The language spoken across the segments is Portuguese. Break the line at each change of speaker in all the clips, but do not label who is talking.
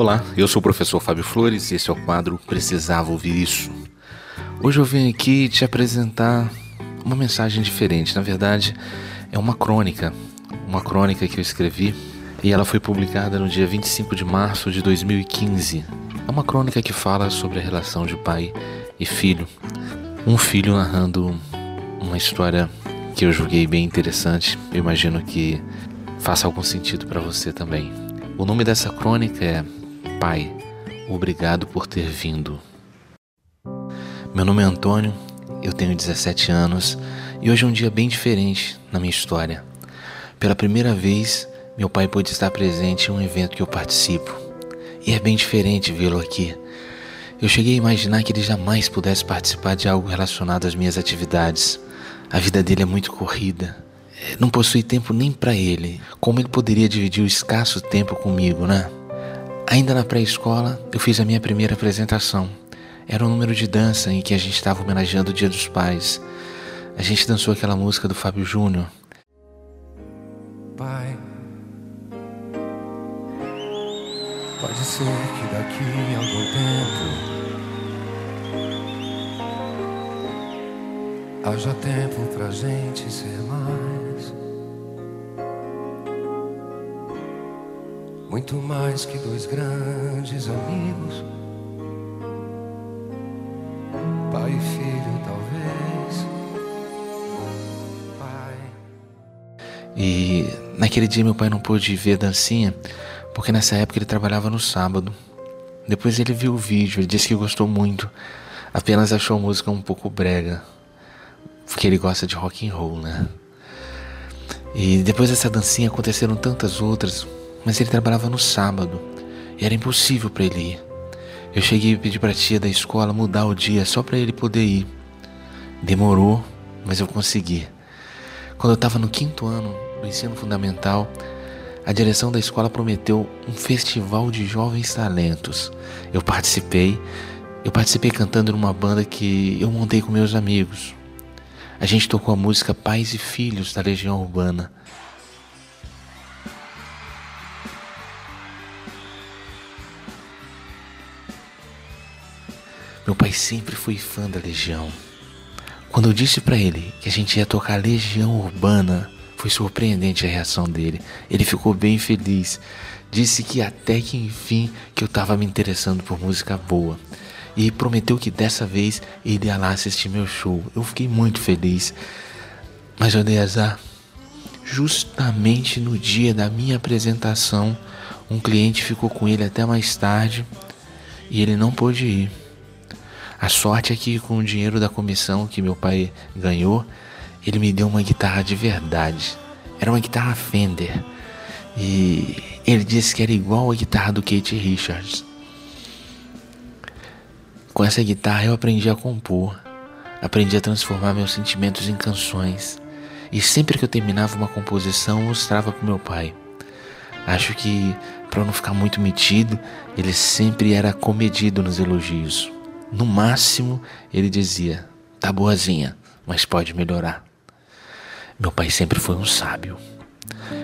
Olá, eu sou o professor Fábio Flores e esse é o quadro Precisava Ouvir Isso. Hoje eu vim aqui te apresentar uma mensagem diferente. Na verdade, é uma crônica, uma crônica que eu escrevi e ela foi publicada no dia 25 de março de 2015. É uma crônica que fala sobre a relação de pai e filho. Um filho narrando uma história que eu julguei bem interessante. Eu imagino que faça algum sentido para você também. O nome dessa crônica é Pai, obrigado por ter vindo. Meu nome é Antônio, eu tenho 17 anos e hoje é um dia bem diferente na minha história. Pela primeira vez, meu pai pôde estar presente em um evento que eu participo. E é bem diferente vê-lo aqui. Eu cheguei a imaginar que ele jamais pudesse participar de algo relacionado às minhas atividades. A vida dele é muito corrida. Não possui tempo nem para ele. Como ele poderia dividir o escasso tempo comigo, né? Ainda na pré-escola, eu fiz a minha primeira apresentação. Era um número de dança em que a gente estava homenageando o Dia dos Pais. A gente dançou aquela música do Fábio Júnior.
Pai, pode ser que daqui a algum tempo haja tempo pra gente ser mais. Muito mais que dois grandes amigos. Pai e filho, talvez. Pai.
E naquele dia meu pai não pôde ver a dancinha, porque nessa época ele trabalhava no sábado. Depois ele viu o vídeo, ele disse que gostou muito, apenas achou a música um pouco brega, porque ele gosta de rock and roll, né? E depois dessa dancinha aconteceram tantas outras, mas ele trabalhava no sábado e era impossível para ele ir. Eu cheguei e pedi para a tia da escola mudar o dia só para ele poder ir. Demorou, mas eu consegui. Quando eu estava no quinto ano do ensino fundamental, a direção da escola prometeu um festival de jovens talentos. Eu participei. Eu participei cantando numa banda que eu montei com meus amigos. A gente tocou a música Pais e Filhos da Legião Urbana. Meu pai sempre foi fã da Legião. Quando eu disse para ele que a gente ia tocar Legião Urbana, foi surpreendente a reação dele. Ele ficou bem feliz. Disse que até que enfim que eu estava me interessando por música boa. E prometeu que dessa vez ele ia lá assistir meu show. Eu fiquei muito feliz. Mas eu dei azar. Justamente no dia da minha apresentação, um cliente ficou com ele até mais tarde e ele não pôde ir. A sorte é que com o dinheiro da comissão que meu pai ganhou, ele me deu uma guitarra de verdade. Era uma guitarra Fender. E ele disse que era igual a guitarra do Kate Richards. Com essa guitarra eu aprendi a compor, aprendi a transformar meus sentimentos em canções. E sempre que eu terminava uma composição, mostrava para meu pai. Acho que, para não ficar muito metido, ele sempre era comedido nos elogios. No máximo, ele dizia: tá boazinha, mas pode melhorar. Meu pai sempre foi um sábio.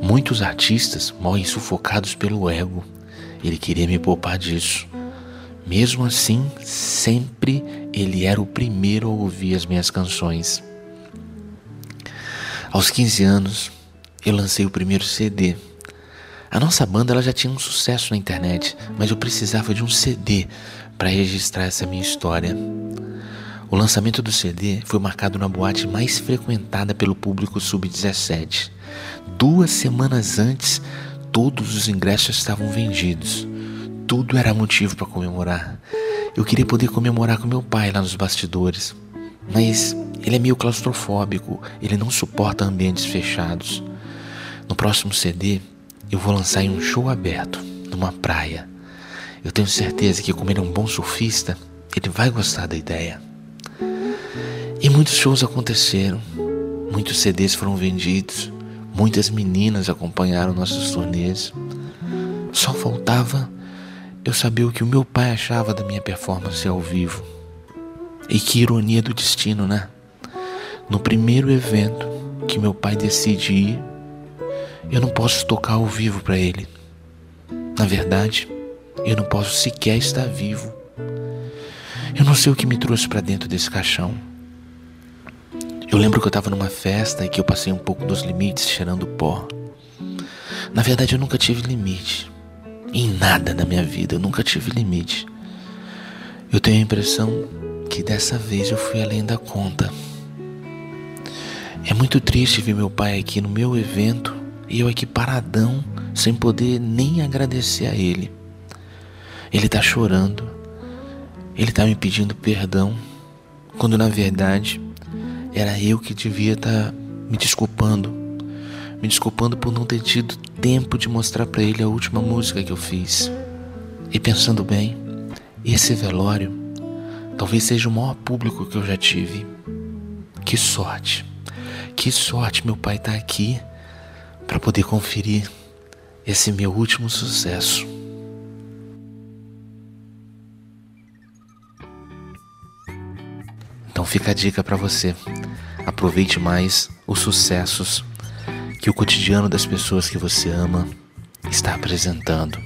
Muitos artistas morrem sufocados pelo ego. Ele queria me poupar disso. Mesmo assim, sempre ele era o primeiro a ouvir as minhas canções. Aos 15 anos, eu lancei o primeiro CD. A nossa banda ela já tinha um sucesso na internet, mas eu precisava de um CD para registrar essa minha história. O lançamento do CD foi marcado na boate mais frequentada pelo público sub-17. Duas semanas antes, todos os ingressos estavam vendidos. Tudo era motivo para comemorar. Eu queria poder comemorar com meu pai lá nos bastidores, mas ele é meio claustrofóbico, ele não suporta ambientes fechados. No próximo CD, eu vou lançar em um show aberto, numa praia. Eu tenho certeza que, como ele é um bom surfista, ele vai gostar da ideia. E muitos shows aconteceram, muitos CDs foram vendidos, muitas meninas acompanharam nossos turnês. Só faltava eu saber o que o meu pai achava da minha performance ao vivo. E que ironia do destino, né? No primeiro evento que meu pai decide ir, eu não posso tocar ao vivo para ele. Na verdade, Eu não posso sequer estar vivo. Eu não sei o que me trouxe para dentro desse caixão. Eu lembro que eu estava numa festa e que eu passei um pouco dos limites cheirando pó. Na verdade, eu nunca tive limite. Em nada na minha vida, eu nunca tive limite. Eu tenho a impressão que dessa vez eu fui além da conta. É muito triste ver meu pai aqui no meu evento e eu aqui paradão, sem poder nem agradecer a ele. Ele tá chorando, ele tá me pedindo perdão, quando na verdade era eu que devia estar tá me desculpando. Me desculpando por não ter tido tempo de mostrar para ele a última música que eu fiz. E pensando bem, esse velório talvez seja o maior público que eu já tive. Que sorte! Que sorte meu pai tá aqui para poder conferir esse meu último sucesso. Então fica a dica para você. Aproveite mais os sucessos que o cotidiano das pessoas que você ama está apresentando.